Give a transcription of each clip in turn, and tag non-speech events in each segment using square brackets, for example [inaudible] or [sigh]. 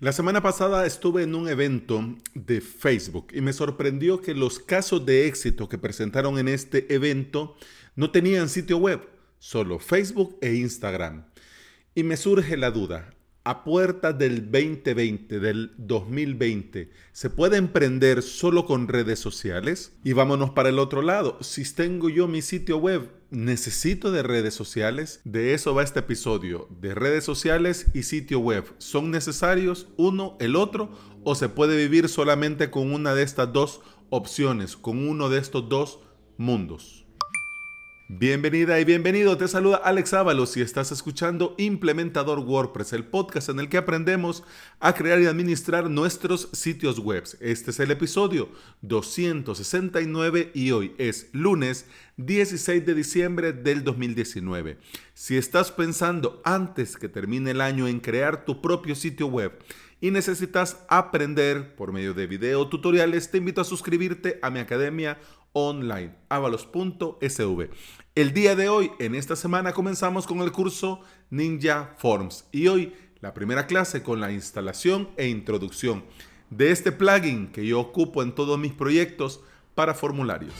La semana pasada estuve en un evento de Facebook y me sorprendió que los casos de éxito que presentaron en este evento no tenían sitio web, solo Facebook e Instagram. Y me surge la duda, a puerta del 2020, del 2020, ¿se puede emprender solo con redes sociales? Y vámonos para el otro lado. Si tengo yo mi sitio web, ¿necesito de redes sociales? De eso va este episodio, de redes sociales y sitio web. ¿Son necesarios uno, el otro? ¿O se puede vivir solamente con una de estas dos opciones, con uno de estos dos mundos? Bienvenida y bienvenido, te saluda Alex Ábalos y estás escuchando Implementador WordPress, el podcast en el que aprendemos a crear y administrar nuestros sitios web. Este es el episodio 269 y hoy es lunes 16 de diciembre del 2019. Si estás pensando antes que termine el año en crear tu propio sitio web, y necesitas aprender por medio de video tutoriales, te invito a suscribirte a mi academia online, avalos.sv. El día de hoy, en esta semana, comenzamos con el curso Ninja Forms y hoy la primera clase con la instalación e introducción de este plugin que yo ocupo en todos mis proyectos para formularios.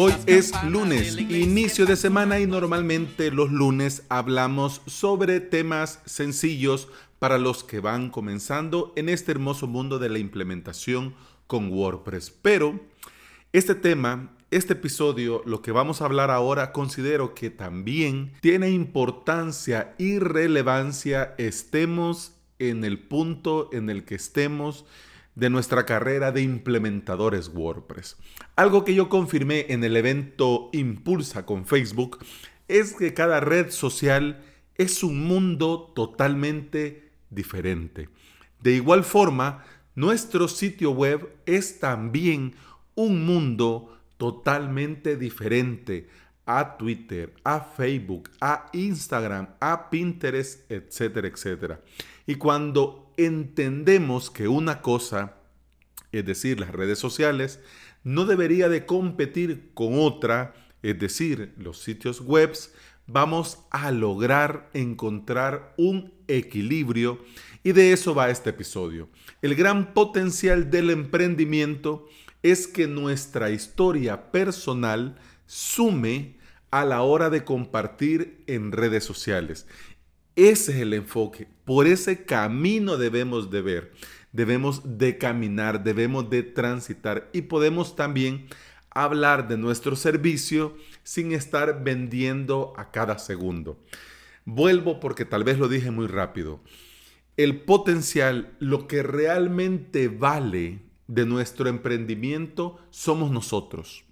Hoy es lunes, inicio de semana y normalmente los lunes hablamos sobre temas sencillos para los que van comenzando en este hermoso mundo de la implementación con WordPress. Pero este tema, este episodio, lo que vamos a hablar ahora, considero que también tiene importancia y relevancia estemos en el punto en el que estemos de nuestra carrera de implementadores WordPress. Algo que yo confirmé en el evento Impulsa con Facebook es que cada red social es un mundo totalmente diferente. De igual forma, nuestro sitio web es también un mundo totalmente diferente a Twitter, a Facebook, a Instagram, a Pinterest, etcétera, etcétera. Y cuando entendemos que una cosa, es decir, las redes sociales, no debería de competir con otra, es decir, los sitios web, vamos a lograr encontrar un equilibrio y de eso va este episodio. El gran potencial del emprendimiento es que nuestra historia personal sume a la hora de compartir en redes sociales. Ese es el enfoque. Por ese camino debemos de ver. Debemos de caminar, debemos de transitar y podemos también hablar de nuestro servicio sin estar vendiendo a cada segundo. Vuelvo porque tal vez lo dije muy rápido. El potencial, lo que realmente vale de nuestro emprendimiento somos nosotros.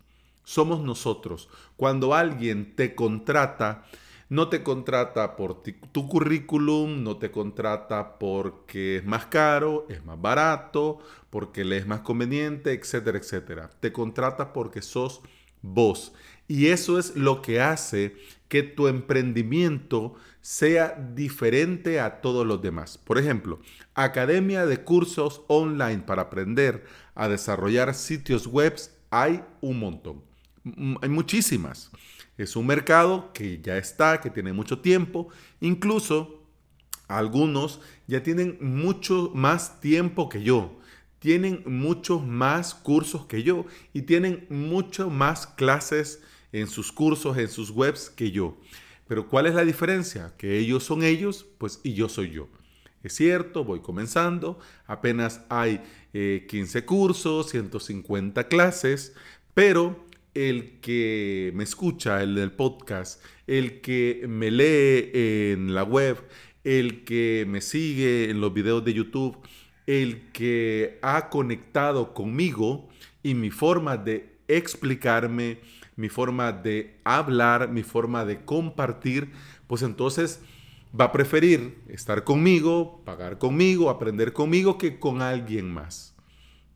Somos nosotros. Cuando alguien te contrata, no te contrata por tu currículum, no te contrata porque es más caro, es más barato, porque le es más conveniente, etcétera, etcétera. Te contrata porque sos vos. Y eso es lo que hace que tu emprendimiento sea diferente a todos los demás. Por ejemplo, academia de cursos online para aprender a desarrollar sitios web hay un montón. Hay muchísimas. Es un mercado que ya está, que tiene mucho tiempo. Incluso algunos ya tienen mucho más tiempo que yo. Tienen muchos más cursos que yo y tienen mucho más clases en sus cursos, en sus webs que yo. Pero ¿cuál es la diferencia? Que ellos son ellos, pues y yo soy yo. Es cierto, voy comenzando, apenas hay 15 eh, cursos, 150 clases, pero el que me escucha, el del podcast, el que me lee en la web, el que me sigue en los videos de YouTube, el que ha conectado conmigo y mi forma de explicarme, mi forma de hablar, mi forma de compartir, pues entonces va a preferir estar conmigo, pagar conmigo, aprender conmigo que con alguien más.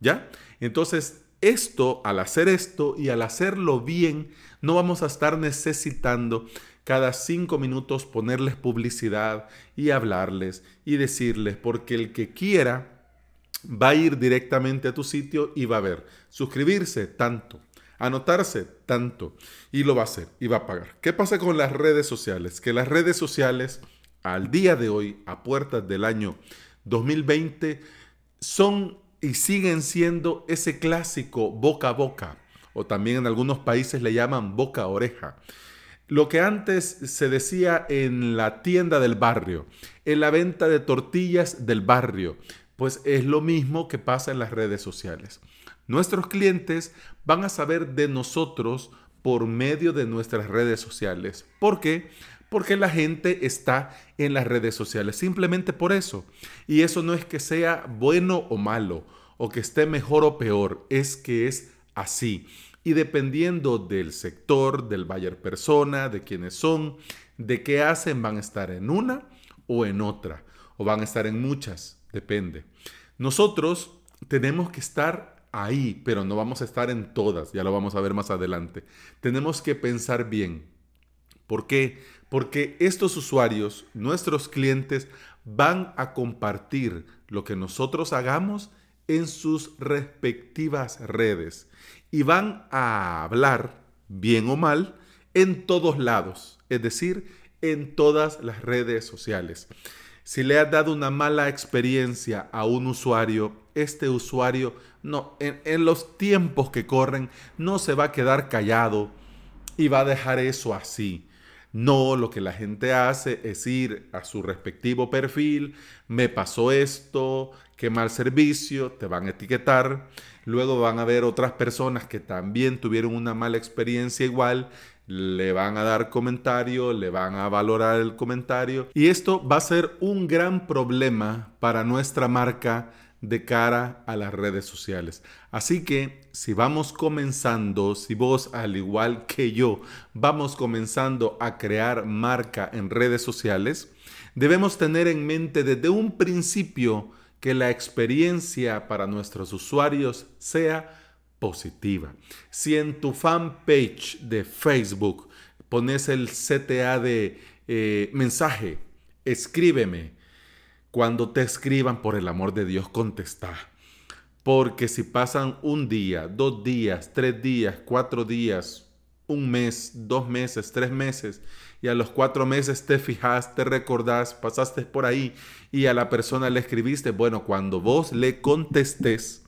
¿Ya? Entonces, esto, al hacer esto y al hacerlo bien, no vamos a estar necesitando cada cinco minutos ponerles publicidad y hablarles y decirles, porque el que quiera va a ir directamente a tu sitio y va a ver suscribirse tanto, anotarse tanto y lo va a hacer y va a pagar. ¿Qué pasa con las redes sociales? Que las redes sociales al día de hoy, a puertas del año 2020, son y siguen siendo ese clásico boca a boca, o también en algunos países le llaman boca a oreja. Lo que antes se decía en la tienda del barrio, en la venta de tortillas del barrio, pues es lo mismo que pasa en las redes sociales. Nuestros clientes van a saber de nosotros por medio de nuestras redes sociales. ¿Por qué? Porque la gente está en las redes sociales, simplemente por eso. Y eso no es que sea bueno o malo, o que esté mejor o peor, es que es así. Y dependiendo del sector, del buyer persona, de quiénes son, de qué hacen, van a estar en una o en otra, o van a estar en muchas, depende. Nosotros tenemos que estar ahí, pero no vamos a estar en todas, ya lo vamos a ver más adelante. Tenemos que pensar bien. ¿Por qué? Porque estos usuarios, nuestros clientes, van a compartir lo que nosotros hagamos en sus respectivas redes y van a hablar, bien o mal, en todos lados, es decir, en todas las redes sociales. Si le has dado una mala experiencia a un usuario, este usuario no, en, en, los tiempos que corren no se va a quedar callado y va a dejar eso así. No, lo que la gente hace es ir a su respectivo perfil, me pasó esto, qué mal servicio, te van a etiquetar, luego van a ver otras personas que también tuvieron una mala experiencia igual, le van a dar comentario, le van a valorar el comentario. Y esto va a ser un gran problema para nuestra marca de cara a las redes sociales. Así que si vamos comenzando, si vos al igual que yo vamos comenzando a crear marca en redes sociales, debemos tener en mente desde un principio que la experiencia para nuestros usuarios sea positiva. Si en tu fanpage de Facebook pones el CTA de eh, mensaje, escríbeme, cuando te escriban, por el amor de Dios, contesta. Porque si pasan un día, dos días, tres días, cuatro días, un mes, dos meses, tres meses, y a los cuatro meses te fijas, te recordás, pasaste por ahí y a la persona le escribiste, bueno, cuando vos le contestes,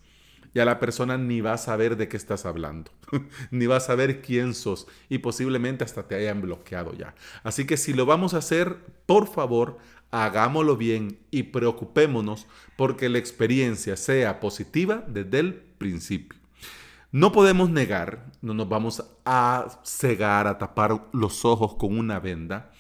ya la persona ni va a saber de qué estás hablando, [laughs] ni va a saber quién sos y posiblemente hasta te hayan bloqueado ya. Así que si lo vamos a hacer, por favor, hagámoslo bien y preocupémonos porque la experiencia sea positiva desde el principio. No podemos negar, no nos vamos a cegar, a tapar los ojos con una venda.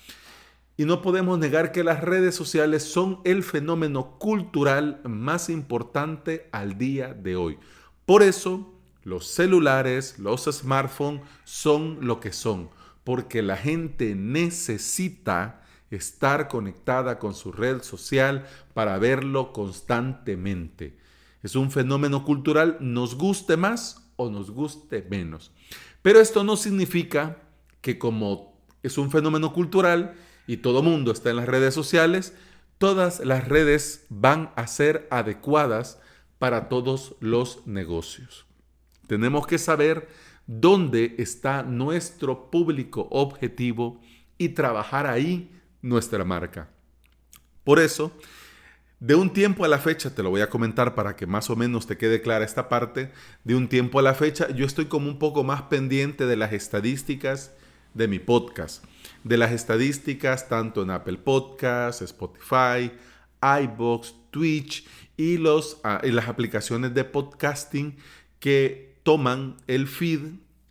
Y no podemos negar que las redes sociales son el fenómeno cultural más importante al día de hoy. Por eso, los celulares, los smartphones son lo que son, porque la gente necesita estar conectada con su red social para verlo constantemente. Es un fenómeno cultural, nos guste más o nos guste menos. Pero esto no significa que como es un fenómeno cultural y todo mundo está en las redes sociales, todas las redes van a ser adecuadas para todos los negocios. Tenemos que saber dónde está nuestro público objetivo y trabajar ahí nuestra marca. Por eso, de un tiempo a la fecha, te lo voy a comentar para que más o menos te quede clara esta parte, de un tiempo a la fecha yo estoy como un poco más pendiente de las estadísticas de mi podcast, de las estadísticas tanto en Apple Podcasts, Spotify, iBox, Twitch y, los, ah, y las aplicaciones de podcasting que toman el feed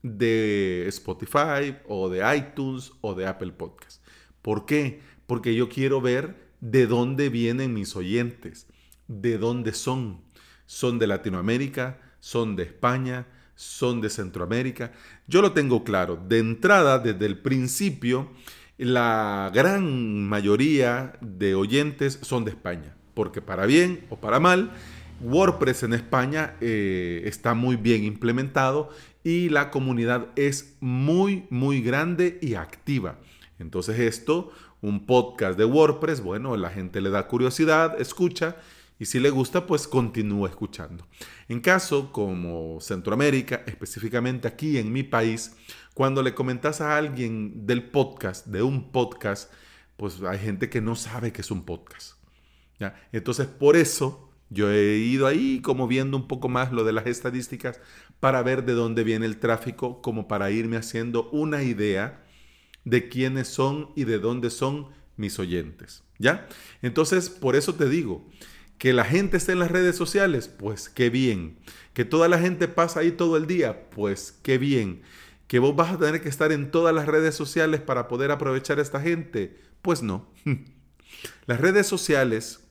de Spotify o de iTunes o de Apple Podcasts. ¿Por qué? Porque yo quiero ver de dónde vienen mis oyentes, de dónde son. ¿Son de Latinoamérica? ¿Son de España? ¿Son de Centroamérica? Yo lo tengo claro. De entrada, desde el principio, la gran mayoría de oyentes son de España. Porque para bien o para mal, WordPress en España eh, está muy bien implementado y la comunidad es muy, muy grande y activa. Entonces esto, un podcast de WordPress, bueno, la gente le da curiosidad, escucha Y si le gusta, pues continúa escuchando. En caso como Centroamérica, específicamente aquí en mi país, cuando le comentas a alguien del podcast, de un podcast, pues hay gente que no sabe que es un podcast. ¿ya? Entonces, por eso yo he ido ahí como viendo un poco más lo de las estadísticas para ver de dónde viene el tráfico, como para irme haciendo una idea de quiénes son y de dónde son mis oyentes. ¿Ya? Entonces, por eso te digo, que la gente esté en las redes sociales, pues qué bien. Que toda la gente pasa ahí todo el día, pues qué bien. Que vos vas a tener que estar en todas las redes sociales para poder aprovechar a esta gente, pues no. [laughs] Las redes sociales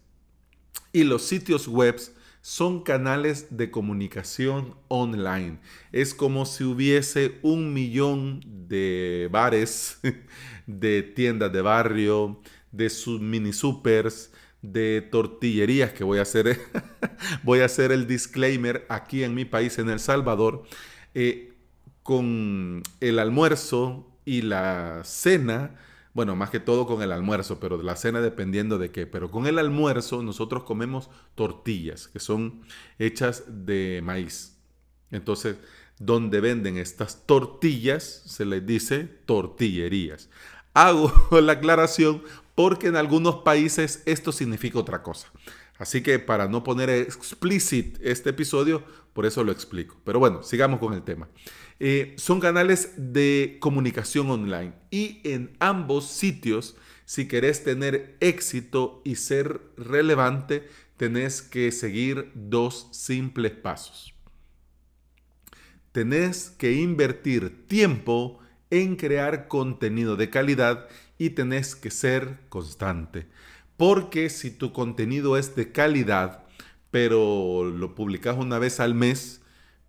y los sitios web son canales de comunicación online. Es como si hubiese un millón de bares, [laughs] de tiendas de barrio, de sus mini supers, de tortillerías que voy a hacer, [laughs] voy a hacer el disclaimer aquí en mi país, en El Salvador, eh, con el almuerzo y la cena bueno, más que todo con el almuerzo, pero de la cena dependiendo de qué. Pero con el almuerzo nosotros comemos tortillas, que son hechas de maíz. Entonces, donde venden estas tortillas, se les dice tortillerías. Hago [laughs] la aclaración porque en algunos países esto significa otra cosa. Así que para no poner explícit este episodio, por eso lo explico. Pero bueno, sigamos con el tema. Eh, son canales de comunicación online y en ambos sitios, si querés tener éxito y ser relevante, tenés que seguir dos simples pasos. Tenés que invertir tiempo en crear contenido de calidad y tenés que ser constante. Porque si tu contenido es de calidad, pero lo publicas una vez al mes,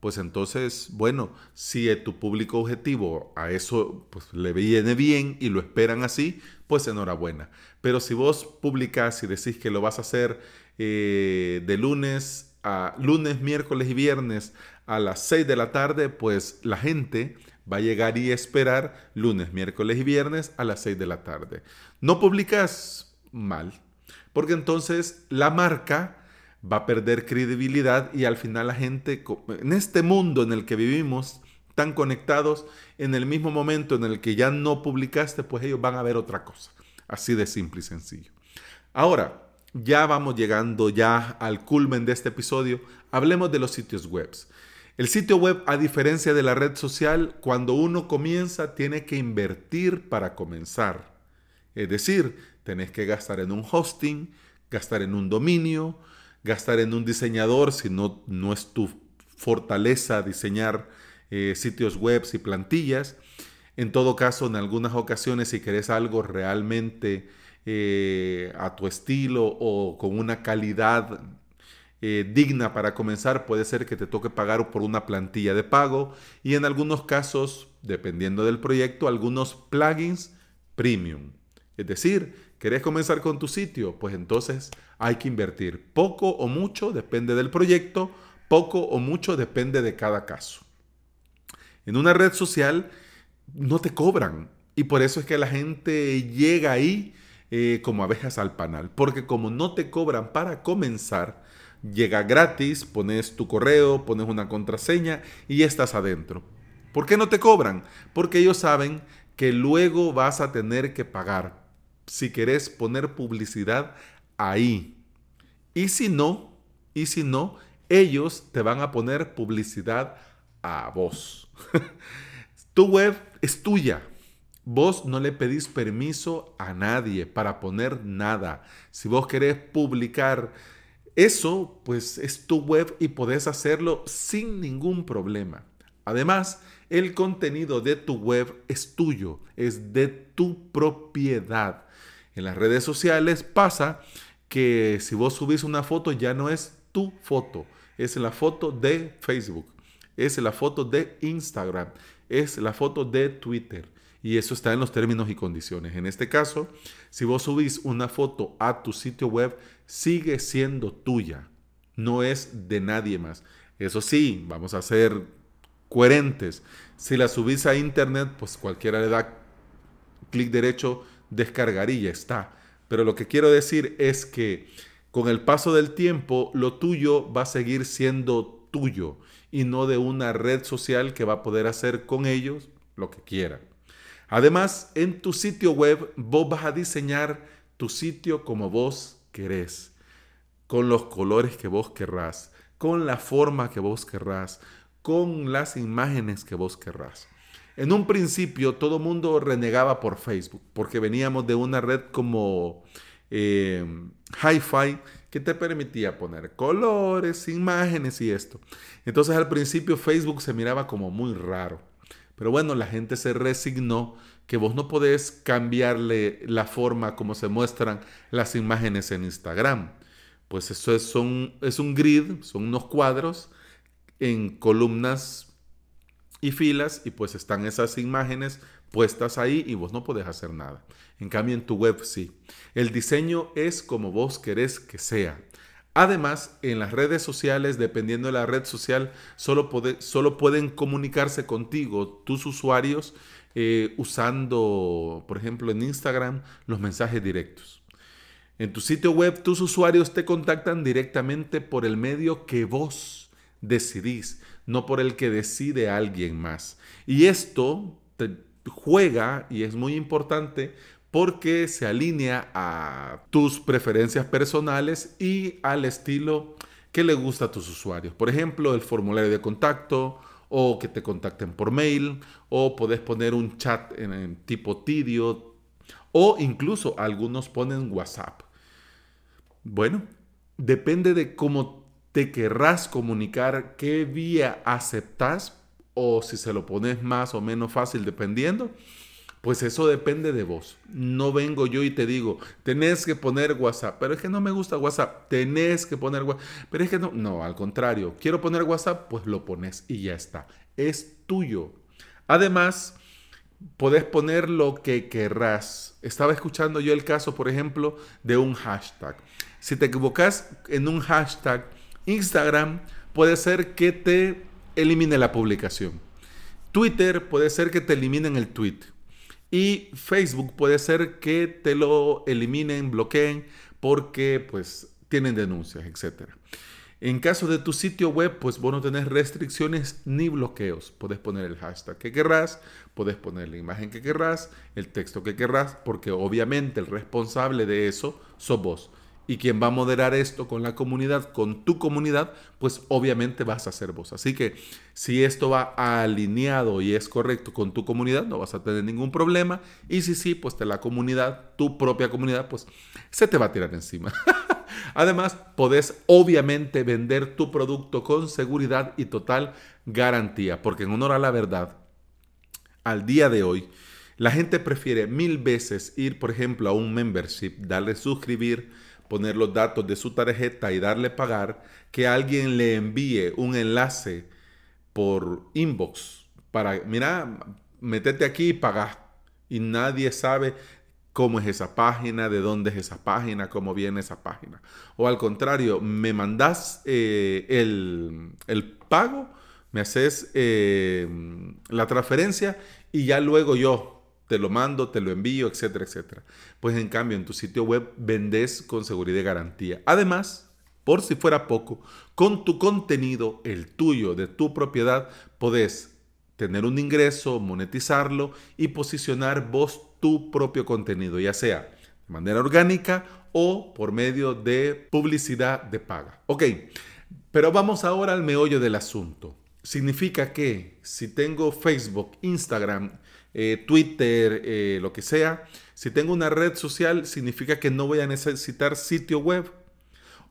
pues entonces, bueno, si tu público objetivo a eso pues, le viene bien y lo esperan así, pues enhorabuena. Pero si vos publicás y decís que lo vas a hacer eh, de lunes a lunes, miércoles y viernes a las 6 de la tarde, pues la gente va a llegar y esperar lunes, miércoles y viernes a las 6 de la tarde. No publicas mal, porque entonces la marca va a perder credibilidad y al final la gente, en este mundo en el que vivimos, tan conectados, en el mismo momento en el que ya no publicaste, pues ellos van a ver otra cosa. Así de simple y sencillo. Ahora, ya vamos llegando ya al culmen de este episodio. Hablemos de los sitios web. El sitio web, a diferencia de la red social, cuando uno comienza, tiene que invertir para comenzar. Es decir, tenés que gastar en un hosting, gastar en un dominio, gastar en un diseñador si no, no es tu fortaleza diseñar eh, sitios web y plantillas. En todo caso, en algunas ocasiones, si querés algo realmente eh, a tu estilo o con una calidad eh, digna para comenzar, puede ser que te toque pagar por una plantilla de pago y en algunos casos, dependiendo del proyecto, algunos plugins premium. Es decir, ¿querés comenzar con tu sitio? Pues entonces hay que invertir. Poco o mucho depende del proyecto, poco o mucho depende de cada caso. En una red social no te cobran y por eso es que la gente llega ahí eh, como abejas al panal, porque como no te cobran para comenzar, llega gratis, pones tu correo, pones una contraseña y estás adentro. ¿Por qué no te cobran? Porque ellos saben que luego vas a tener que pagar si querés poner publicidad ahí. Y si no, y si no, ellos te van a poner publicidad a vos. [laughs] tu web es tuya. Vos no le pedís permiso a nadie para poner nada. Si vos querés publicar eso, pues es tu web y podés hacerlo sin ningún problema. Además, el contenido de tu web es tuyo, es de tu propiedad. En las redes sociales pasa que si vos subís una foto ya no es tu foto, es la foto de Facebook, es la foto de Instagram, es la foto de Twitter. Y eso está en los términos y condiciones. En este caso, si vos subís una foto a tu sitio web, sigue siendo tuya, no es de nadie más. Eso sí, vamos a ser coherentes. Si la subís a internet, pues cualquiera le da clic derecho descargar y ya está. Pero lo que quiero decir es que Con el paso del tiempo, lo tuyo va a seguir siendo tuyo y no de una red social que va a poder hacer con ellos lo que quiera. Además, en tu sitio web vos vas a diseñar tu sitio como vos querés, con los colores que vos querrás, con la forma que vos querrás, con las imágenes que vos querrás. En un principio todo mundo renegaba por Facebook, porque veníamos de una red como eh, Hi-Fi que te permitía poner colores, imágenes y esto. Entonces al principio Facebook se miraba como muy raro. Pero bueno, la gente se resignó que vos no podés cambiarle la forma como se muestran las imágenes en Instagram. Pues eso es, es un grid, son unos cuadros en columnas y filas y pues están esas imágenes puestas ahí y vos no podés hacer nada. En cambio en tu web sí. El diseño es como vos querés que sea. Además, en las redes sociales, dependiendo de la red social, solo, solo pueden comunicarse contigo tus usuarios eh, usando, por ejemplo, en Instagram, los mensajes directos. En tu sitio web, tus usuarios te contactan directamente por el medio que vos decidís no por el que decide alguien más. Y esto juega y es muy importante porque se alinea a tus preferencias personales y al estilo que le gusta a tus usuarios. Por ejemplo, el formulario de contacto o que te contacten por mail o podés poner un chat en, tipo Tidio o incluso algunos ponen WhatsApp. Bueno, depende de cómo te querrás comunicar, qué vía aceptas o si se lo pones más o menos fácil dependiendo, pues eso depende de vos. No vengo yo y te digo, tenés que poner WhatsApp, pero es que no me gusta WhatsApp, tenés que poner WhatsApp, pero es que no, no, al contrario, quiero poner WhatsApp, pues lo pones y ya está, es tuyo. Además, podés poner lo que querrás. Estaba escuchando yo el caso, por ejemplo, de un hashtag. Si te equivocas en un hashtag, Instagram puede ser que te elimine la publicación. Twitter puede ser que te eliminen el tweet. Y Facebook puede ser que te lo eliminen, bloqueen, porque pues tienen denuncias, etc. En caso de tu sitio web, pues vos no tenés restricciones ni bloqueos. Puedes poner el hashtag que querrás, puedes poner la imagen que querrás, el texto que querrás, porque obviamente el responsable de eso sos vos y quien va a moderar esto con la comunidad, con tu comunidad, pues obviamente vas a ser vos. Así que si esto va alineado y es correcto con tu comunidad, no vas a tener ningún problema. Y si sí, pues de la comunidad, tu propia comunidad, pues se te va a tirar encima. [laughs] Además, podés obviamente vender tu producto con seguridad y total garantía, porque en honor a la verdad, al día de hoy, la gente prefiere mil veces ir, por ejemplo, a un membership, darle suscribir, poner los datos de su tarjeta y darle pagar, que alguien le envíe un enlace por inbox para, mira, metete aquí y paga. Y nadie sabe cómo es esa página, de dónde es esa página, cómo viene esa página. O al contrario, me mandas eh, el, pago, me haces eh, la transferencia y ya luego yo te lo mando, te lo envío, etcétera, etcétera. Pues en cambio, en tu sitio web vendes con seguridad y garantía. Además, por si fuera poco, con tu contenido, el tuyo, de tu propiedad, podés tener un ingreso, monetizarlo y posicionar vos tu propio contenido, ya sea de manera orgánica o por medio de publicidad de paga. Ok, pero vamos ahora al meollo del asunto. Significa que si tengo Facebook, Instagram, eh, Twitter, eh, lo que sea, si tengo una red social, significa que no voy a necesitar sitio web.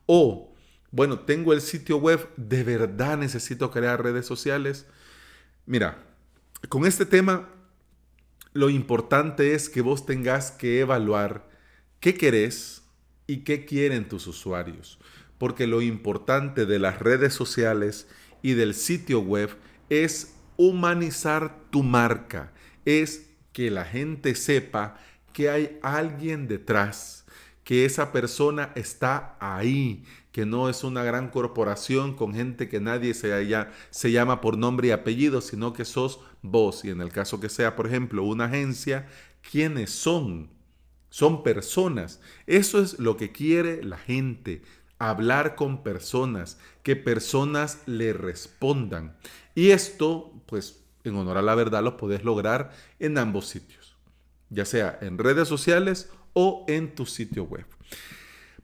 O, bueno, tengo el sitio web, ¿de verdad necesito crear redes sociales? Mira, con este tema, lo importante es que vos tengas que evaluar qué querés y qué quieren tus usuarios. Porque lo importante de las redes sociales y del sitio web es humanizar tu marca es que la gente sepa que hay alguien detrás, que esa persona está ahí, que no es una gran corporación con gente que nadie se, se llama por nombre y apellido, sino que sos vos. Y en el caso que sea, por ejemplo, una agencia, ¿quiénes son? son personas. Eso es lo que quiere la gente, hablar con personas, que personas le respondan. Y esto, pues, en honor a la verdad, lo puedes lograr en ambos sitios, ya sea en redes sociales o en tu sitio web.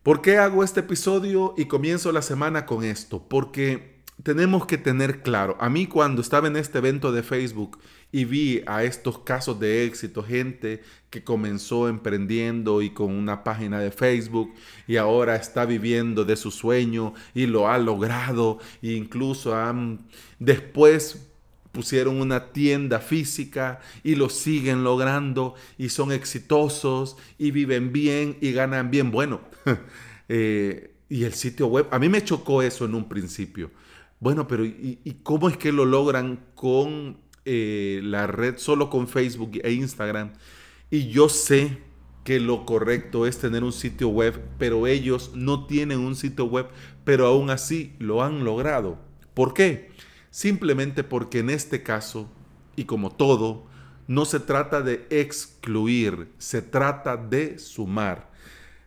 ¿Por qué hago este episodio y comienzo la semana con esto? Porque tenemos que tener claro, a mí cuando estaba en este evento de Facebook y vi a estos casos de éxito, gente que comenzó emprendiendo y con una página de Facebook y ahora está viviendo de su sueño y lo ha logrado e incluso han después pusieron una tienda física y lo siguen logrando y son exitosos y viven bien y ganan bien. Bueno, [laughs] eh, y el sitio web, a mí me chocó eso en un principio. Bueno, pero ¿y, cómo es que lo logran con eh, la red, solo con Facebook e Instagram? Y yo sé que lo correcto es tener un sitio web, pero ellos no tienen un sitio web, pero aún así lo han logrado. ¿Por qué? Simplemente porque en este caso, y como todo, no se trata de excluir, se trata de sumar.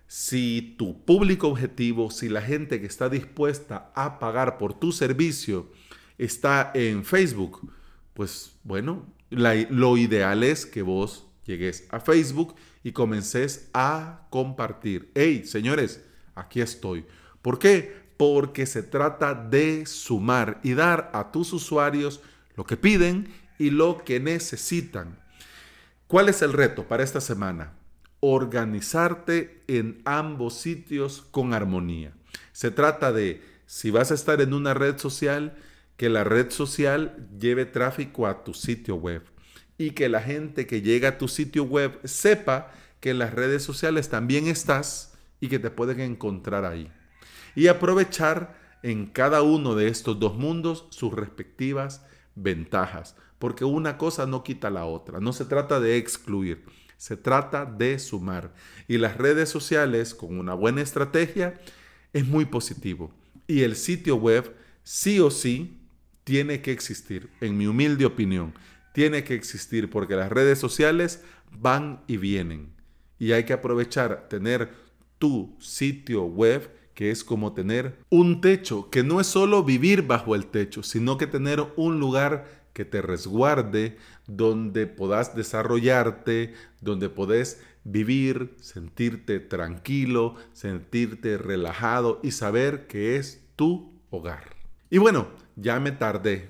Si tu público objetivo, si la gente que está dispuesta a pagar por tu servicio está en Facebook, pues bueno, lo ideal es que vos llegues a Facebook y comences a compartir. Hey, señores, aquí estoy. ¿Por qué? Porque se trata de sumar y dar a tus usuarios lo que piden y lo que necesitan. ¿Cuál es el reto para esta semana? Organizarte en ambos sitios con armonía. Se trata de, si vas a estar en una red social, que la red social lleve tráfico a tu sitio web y que la gente que llega a tu sitio web sepa que en las redes sociales también estás y que te pueden encontrar ahí y aprovechar en cada uno de estos dos mundos sus respectivas ventajas, porque una cosa no quita la otra, no se trata de excluir, se trata de sumar. Y las redes sociales con una buena estrategia es muy positivo. Y el sitio web sí o sí tiene que existir, en mi humilde opinión, tiene que existir porque las redes sociales van y vienen. Y hay que aprovechar, tener tu sitio web que es como tener un techo, que no es solo vivir bajo el techo, sino que tener un lugar que te resguarde, donde puedas desarrollarte, donde podés vivir, sentirte tranquilo, sentirte relajado y saber que es tu hogar. Y bueno, ya me tardé.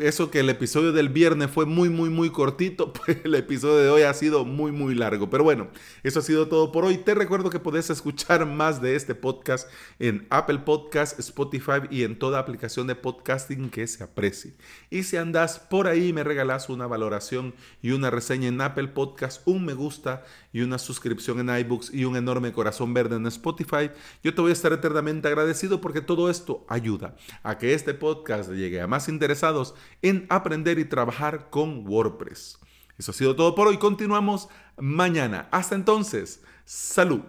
eso que el episodio del viernes fue muy, muy, muy cortito, [laughs] pues el episodio de hoy ha sido muy, muy largo. Pero bueno, eso ha sido todo por hoy. Te recuerdo que puedes escuchar más de este podcast en Apple Podcast, Spotify y en toda aplicación de podcasting que se aprecie. Y si andas por ahí, me regalas una valoración y una reseña en Apple Podcast, un me gusta y una suscripción en iBooks y un enorme corazón verde en Spotify, yo te voy a estar eternamente agradecido porque todo esto ayuda a que este podcast llegue a más interesados en aprender y trabajar con WordPress. Eso ha sido todo por hoy. Continuamos mañana. Hasta entonces, salud.